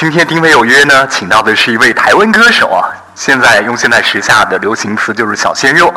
今天丁伟有约呢，请到的是一位台湾歌手啊，现在用现在时下的流行词就是小鲜肉，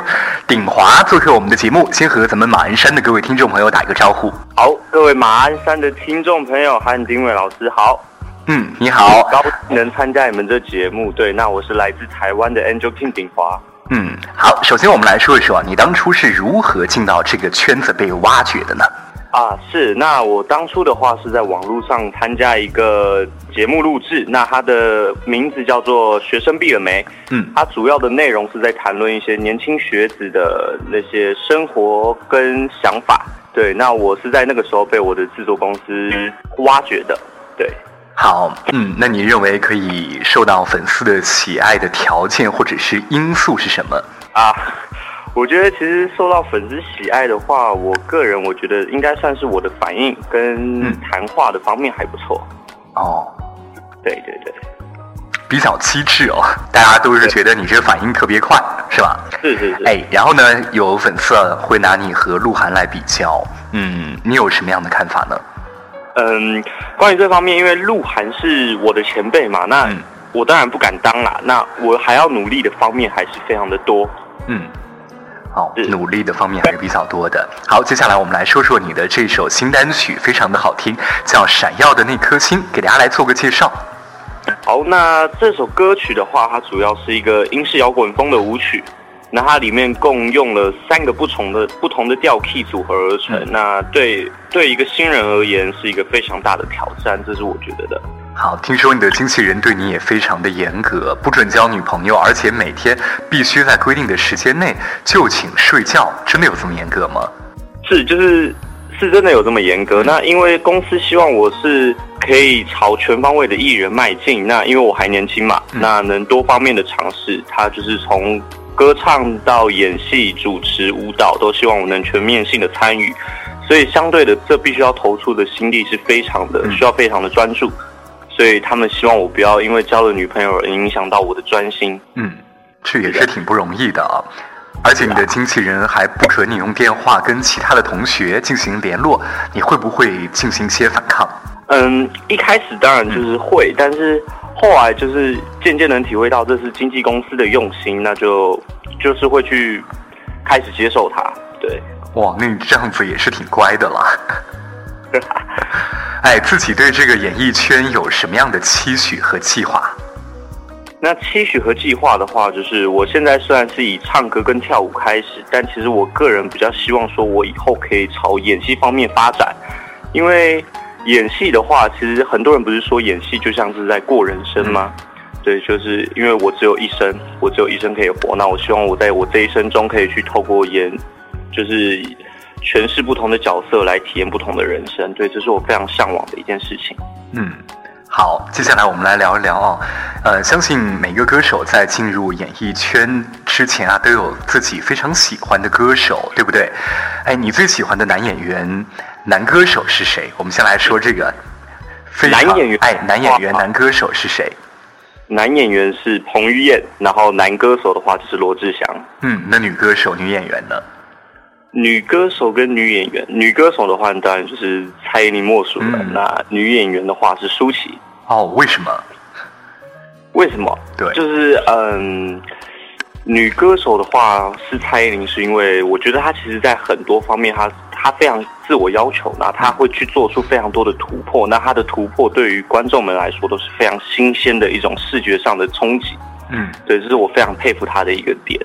鼎华做客我们的节目，先和咱们马鞍山的各位听众朋友打一个招呼。好，各位马鞍山的听众朋友和丁伟老师好。嗯，你好，高兴能参加你们这节目。对，那我是来自台湾的 Angel King 鼎华。嗯，好，首先我们来说一说，你当初是如何进到这个圈子被挖掘的呢？啊，是，那我当初的话是在网络上参加一个节目录制，那它的名字叫做《学生毕了没》。嗯，它主要的内容是在谈论一些年轻学子的那些生活跟想法。对，那我是在那个时候被我的制作公司挖掘的。对。好，嗯，那你认为可以受到粉丝的喜爱的条件或者是因素是什么啊？我觉得其实受到粉丝喜爱的话，我个人我觉得应该算是我的反应跟谈话的方面还不错。哦，对对对，比较机智哦，大家都是觉得你这个反应特别快，是吧？是是是。哎，然后呢，有粉丝会拿你和鹿晗来比较，嗯，你有什么样的看法呢？嗯，关于这方面，因为鹿晗是我的前辈嘛，那我当然不敢当啦。那我还要努力的方面还是非常的多。嗯，好，努力的方面还是比较多的。好，接下来我们来说说你的这首新单曲，非常的好听，叫《闪耀的那颗星》，给大家来做个介绍。好，那这首歌曲的话，它主要是一个英式摇滚风的舞曲。那它里面共用了三个不同的不同的调 key 组合而成，那对对一个新人而言是一个非常大的挑战，这是我觉得的。好，听说你的经纪人对你也非常的严格，不准交女朋友，而且每天必须在规定的时间内就寝睡觉，真的有这么严格吗？是，就是是真的有这么严格。那因为公司希望我是可以朝全方位的艺人迈进，那因为我还年轻嘛，那能多方面的尝试，他就是从。歌唱到演戏、主持、舞蹈，都希望我能全面性的参与，所以相对的，这必须要投出的心力是非常的，需要非常的专注，所以他们希望我不要因为交了女朋友而影响到我的专心。嗯，这也是挺不容易的啊，而且你的经纪人还不准你用电话跟其他的同学进行联络，你会不会进行一些反抗？嗯，一开始当然就是会，但是。后来就是渐渐能体会到这是经纪公司的用心，那就就是会去开始接受它。对，哇，那你这样子也是挺乖的啦。哎，自己对这个演艺圈有什么样的期许和计划？那期许和计划的话，就是我现在虽然是以唱歌跟跳舞开始，但其实我个人比较希望说，我以后可以朝演戏方面发展，因为。演戏的话，其实很多人不是说演戏就像是在过人生吗？对，就是因为我只有一生，我只有一生可以活。那我希望我在我这一生中可以去透过演，就是诠释不同的角色来体验不同的人生。对，这是我非常向往的一件事情。嗯，好，接下来我们来聊一聊哦。呃，相信每个歌手在进入演艺圈之前啊，都有自己非常喜欢的歌手，对不对？哎，你最喜欢的男演员？男歌手是谁？我们先来说这个。男演员哎，男演员、男歌手是谁？男演员是彭于晏，然后男歌手的话就是罗志祥。嗯，那女歌手、女演员呢？女歌手跟女演员，女歌手的话当然就是蔡依林莫属了。那女演员的话是舒淇。哦，为什么？为什么？对，就是嗯。女歌手的话是蔡依林，是因为我觉得她其实，在很多方面，她她非常自我要求，那她会去做出非常多的突破，那她的突破对于观众们来说都是非常新鲜的一种视觉上的冲击。嗯，对，这是我非常佩服她的一个点。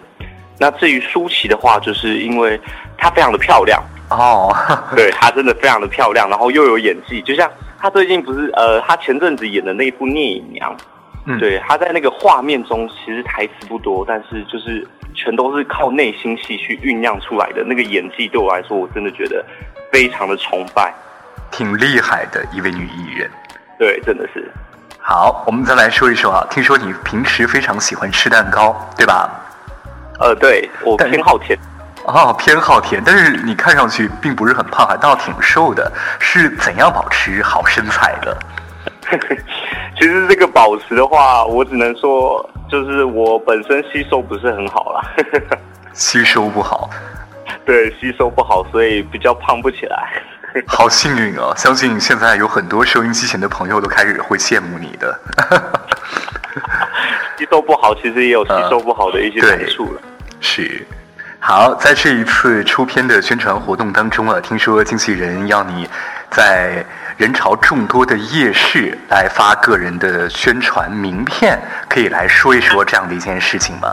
那至于舒淇的话，就是因为她非常的漂亮哦，对她真的非常的漂亮，然后又有演技，就像她最近不是呃，她前阵子演的那一部《聂隐娘》。对，她在那个画面中其实台词不多，但是就是全都是靠内心戏去酝酿出来的。那个演技对我来说，我真的觉得非常的崇拜，挺厉害的一位女艺人。对，真的是。好，我们再来说一说啊，听说你平时非常喜欢吃蛋糕，对吧？呃，对我偏好甜。哦，偏好甜，但是你看上去并不是很胖，还倒挺瘦的，是怎样保持好身材的？其实这个保持的话，我只能说，就是我本身吸收不是很好啦。吸收不好，对，吸收不好，所以比较胖不起来。好幸运啊！相信现在有很多收音机前的朋友都开始会羡慕你的。吸收不好，其实也有吸收不好的一些对处了。是，好，在这一次出片的宣传活动当中啊，听说经纪人要你在人潮众多的夜市来发个人的宣传名片，可以来说一说这样的一件事情吗？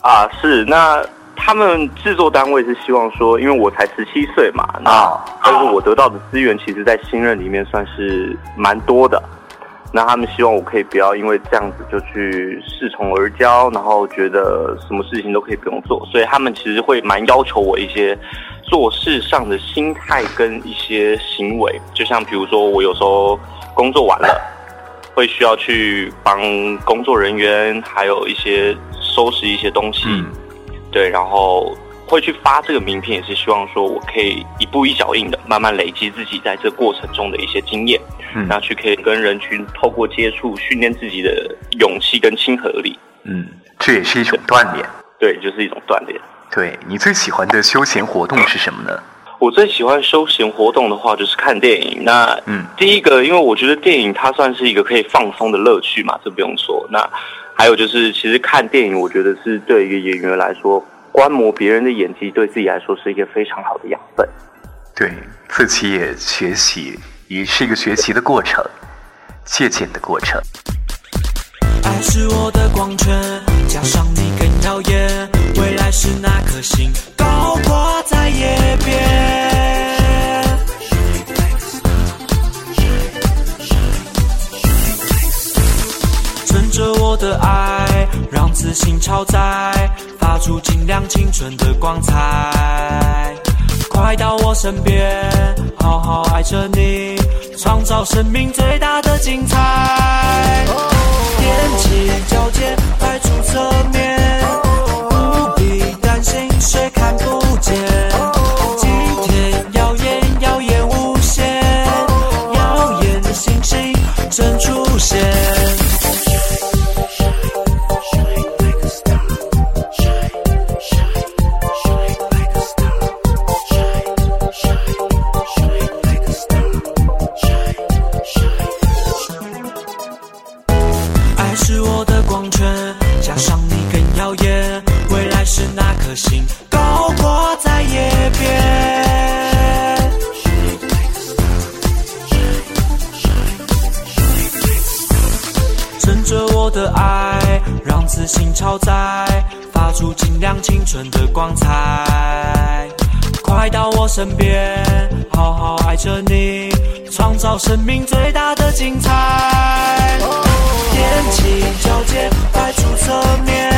啊，是那他们制作单位是希望说，因为我才十七岁嘛，那啊但是我得到的资源其实，在新任里面算是蛮多的。那他们希望我可以不要因为这样子就去恃宠而骄，然后觉得什么事情都可以不用做，所以他们其实会蛮要求我一些做事上的心态跟一些行为，就像比如说我有时候工作完了，会需要去帮工作人员还有一些收拾一些东西，嗯。对，然后会去发这个名片，也是希望说我可以一步一脚印的慢慢累积自己在这过程中的一些经验，嗯那去可以跟人群透过接触训练自己的勇气跟亲和力，嗯，这也是一种锻炼。对，就是一种锻炼。对你最喜欢的休闲活动是什么呢？我最喜欢休闲活动的话，就是看电影。那嗯第一个，因为我觉得电影它算是一个可以放松的乐趣嘛，这不用说。那还有就是，其实看电影，我觉得是对一个演员来说，观摩别人的演技，对自己来说是一个非常好的养分。对自己也学习，也是一个学习的过程，借鉴的过程。爱是我的光圈，加上你更耀眼，未来是那颗星高挂在夜边。趁着我的爱，让自信超载，发出尽量青春的光彩。快到我身边，好好爱着你，创造生命最大的精彩。踮起脚尖，迈出侧面，不必担心谁看不见。今天耀眼，耀眼无限，耀眼的星星正出现。的光彩。快到我身边，好好爱着你，创造生命最大的精彩。踮起脚尖，迈出侧面，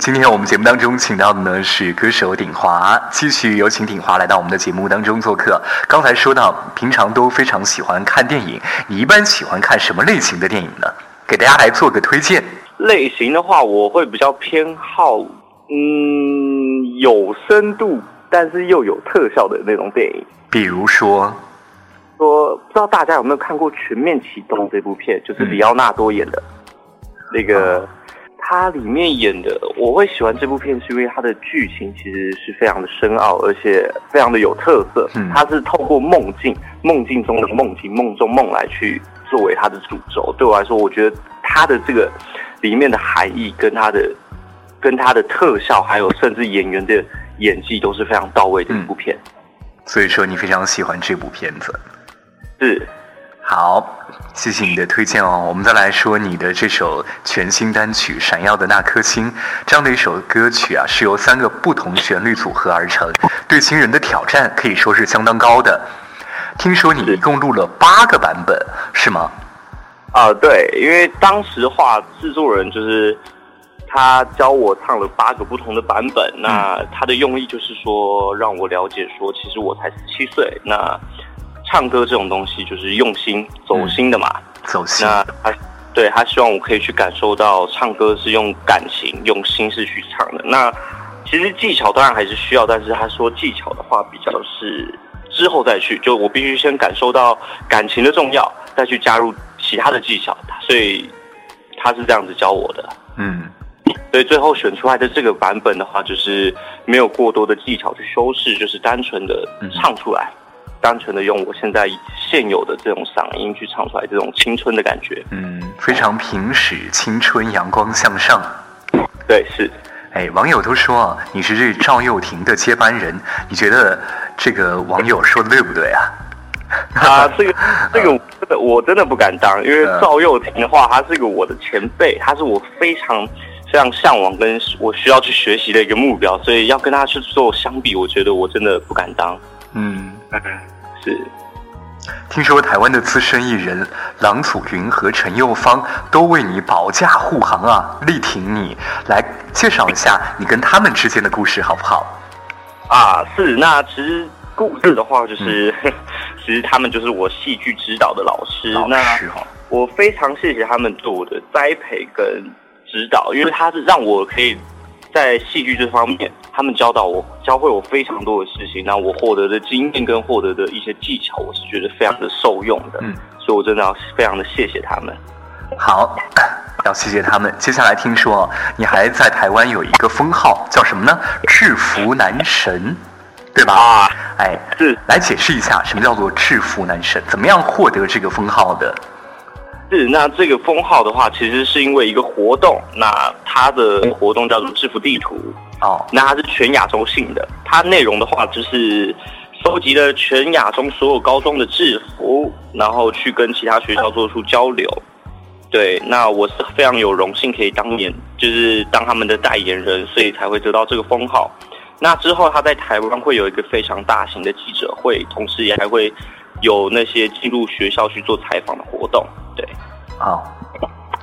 今天我们节目当中请到的呢是歌手鼎华，继续有请鼎华来到我们的节目当中做客。刚才说到，平常都非常喜欢看电影，你一般喜欢看什么类型的电影呢？给大家来做个推荐。类型的话，我会比较偏好，嗯，有深度但是又有特效的那种电影。比如说，说不知道大家有没有看过《全面启动》这部片，就是里奥纳多演的，那个他里面演的，我会喜欢这部片，是因为它的剧情其实是非常的深奥，而且非常的有特色。嗯它是透过梦境、梦境中的梦境、梦中梦来去作为它的主轴。对我来说，我觉得它的这个里面的含义跟它的跟它的特效，还有甚至演员的演技都是非常到位的一部片。所以说你非常喜欢这部片子。是。好，谢谢你的推荐哦。我们再来说你的这首全新单曲《闪耀的那颗星》，这样的一首歌曲啊，是由三个不同旋律组合而成，对新人的挑战可以说是相当高的。听说你一共录了八个版本，是吗？啊，对，因为当时话制作人就是他教我唱了八个不同的版本，那他的用意就是说让我了解说，其实我才十七岁，那唱歌这种东西就是用心走心的嘛。走心。那他对他希望我可以去感受到唱歌是用感情、用心思去唱的。那其实技巧当然还是需要，但是他说技巧的话比较是之后再去，就我必须先感受到感情的重要，再去加入其他的技巧。所以他是这样子教我的。嗯，所以最后选出来的这个版本的话，就是没有过多的技巧去修饰，就是单纯的唱出来，单纯的用我现在现有的这种嗓音去唱出来，这种青春的感觉。嗯，非常平实，青春阳光向上。对，是。哎，网友都说啊，你是这赵又廷的接班人，你觉得这个网友说的对不对啊？啊，这个 这个真的我真的不敢当，因为赵又廷的话，他是一个我的前辈，他是我非常非常向往跟我需要去学习的一个目标，所以要跟他去做相比，我觉得我真的不敢当。嗯，是。听说台湾的资深艺人郎祖筠和陈佑芳都为你保驾护航啊，力挺你，来介绍一下你跟他们之间的故事好不好？啊，是。那其实故事的话，就是 其实他们就是我戏剧指导的老师。老师哈，我非常谢谢他们对我的栽培跟指导，因为他是让我可以在戏剧这方面，他们教导我，教会我非常多的事情。那我获得的经验跟获得的一些技巧，我是觉得非常的受用的。嗯，所以我真的要非常的谢谢他们。好，要谢谢他们。接下来听说你还在台湾有一个封号，叫什么呢？制服男神，对吧？啊，哎，是。来解释一下什么叫做制服男神？怎么样获得这个封号的？是，那这个封号的话，其实是因为一个活动，那它的活动叫做制服地图。哦，那它是全亚洲性的，它内容的话就是收集了全亚洲所有高中的制服，然后去跟其他学校做出交流。对，那我是非常有荣幸可以当演，就是当他们的代言人，所以才会得到这个封号。那之后他在台湾会有一个非常大型的记者会，同时也还会有那些进入学校去做采访的活动。对，哦，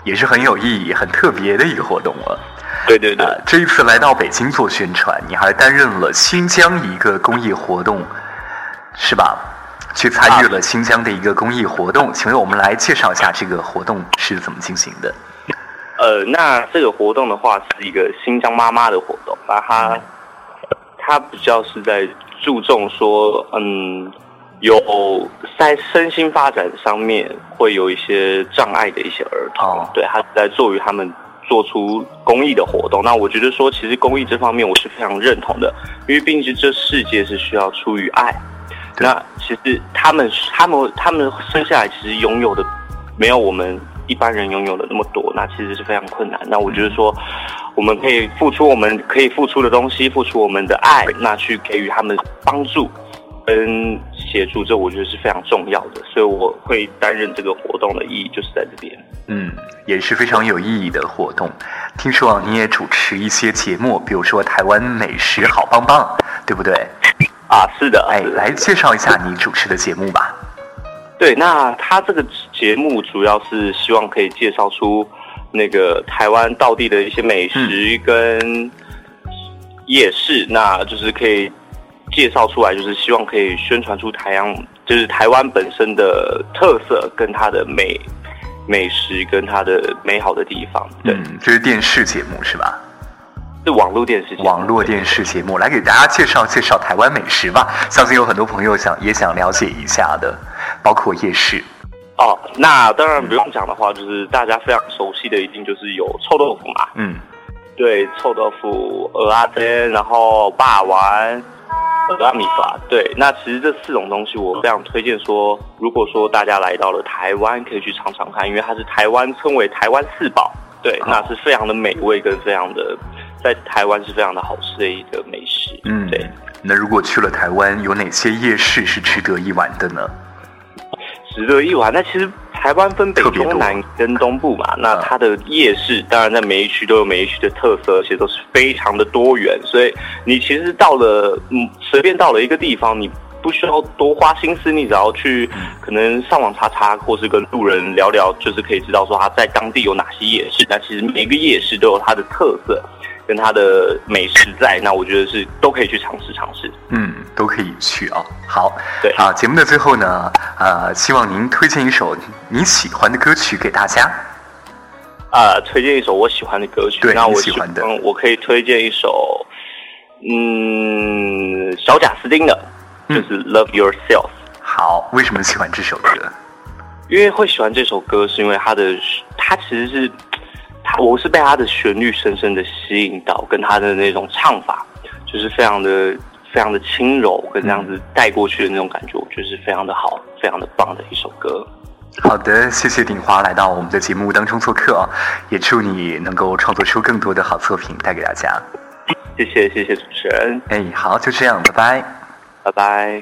也是很有意义、很特别的一个活动了。对对对，呃，这一次来到北京做宣传，你还担任了新疆一个公益活动，是吧？去参与了新疆的一个公益活动，请为我们来介绍一下这个活动是怎么进行的？呃，那这个活动的话是一个新疆妈妈的活动，那它它比较是在注重说，嗯，有在身心发展上面会有一些障碍的一些儿童，哦对，他在做于他们做出公益的活动。那我觉得说，其实公益这方面我是非常认同的，因为毕竟这世界是需要出于爱。那其实他们他们他们生下来其实拥有的没有我们一般人拥有的那么多，那其实是非常困难。那我觉得说，我们可以付出我们可以付出的东西，付出我们的爱，那去给予他们帮助跟协助，这我觉得是非常重要的。所以我会担任这个活动的意义就是在这边。嗯，也是非常有意义的活动。听说啊，你也主持一些节目，比如说台湾美食好棒棒，对不对？啊，是的，哎，来介绍一下你主持的节目吧。对，那他这个节目主要是希望可以介绍出那个台湾道地的一些美食跟夜市，那就是可以介绍出来，就是希望可以宣传出台阳，就是台湾本身的特色跟它的美美食跟它的美好的地方。对，嗯，这是电视节目是吧？是网络电视节目网络电视节目，来给大家介绍介绍台湾美食吧。相信有很多朋友想也想了解一下的，包括夜市。哦。那当然不用讲的话，就是大家非常熟悉的，一定就是有臭豆腐嘛。嗯，对，臭豆腐、鹅阿珍，然后霸丸、阿米法。对，那其实这四种东西，我非常推荐说，如果说大家来到了台湾，可以去尝尝看，因为它是台湾称为台湾四宝。对，那是非常的美味跟非常的，在台湾是非常的好吃的一个美食。嗯对，那如果去了台湾，有哪些夜市是值得一玩的呢？值得一玩。那其实台湾分北中南跟东部嘛，那嗯它的夜市当然在每一区都有每一区的特色，而且都是非常的多元。所以你其实到了嗯随便到了一个地方，你不需要多花心思，你只要去可能上网查查，或是跟路人聊聊，就是可以知道说他在当地有哪些夜市。那其实每个夜市都有它的特色。跟它的美食在，那我觉得是都可以去尝试尝试。嗯，都可以去啊。好，对啊，节目的最后呢，呃，希望您推荐一首你喜欢的歌曲给大家。啊，推荐一首我喜欢的歌曲。对那我你喜欢的嗯，我可以推荐一首，嗯，小贾斯汀的，就嗯是《Love Yourself》。好，为什么喜欢这首歌？因为会喜欢这首歌，是因为它的，它其实是，它我是被它的旋律深深的吸引到，跟它的那种唱法，就是非常的非常的轻柔，跟这样子带过去的那种感觉，我觉得是非常的好，非常的棒的一首歌。好的，谢谢鼎华来到我们的节目当中做客啊，也祝你能够创作出更多的好作品带给大家。谢谢谢谢主持人，哎，好，就这样，拜拜。拜拜。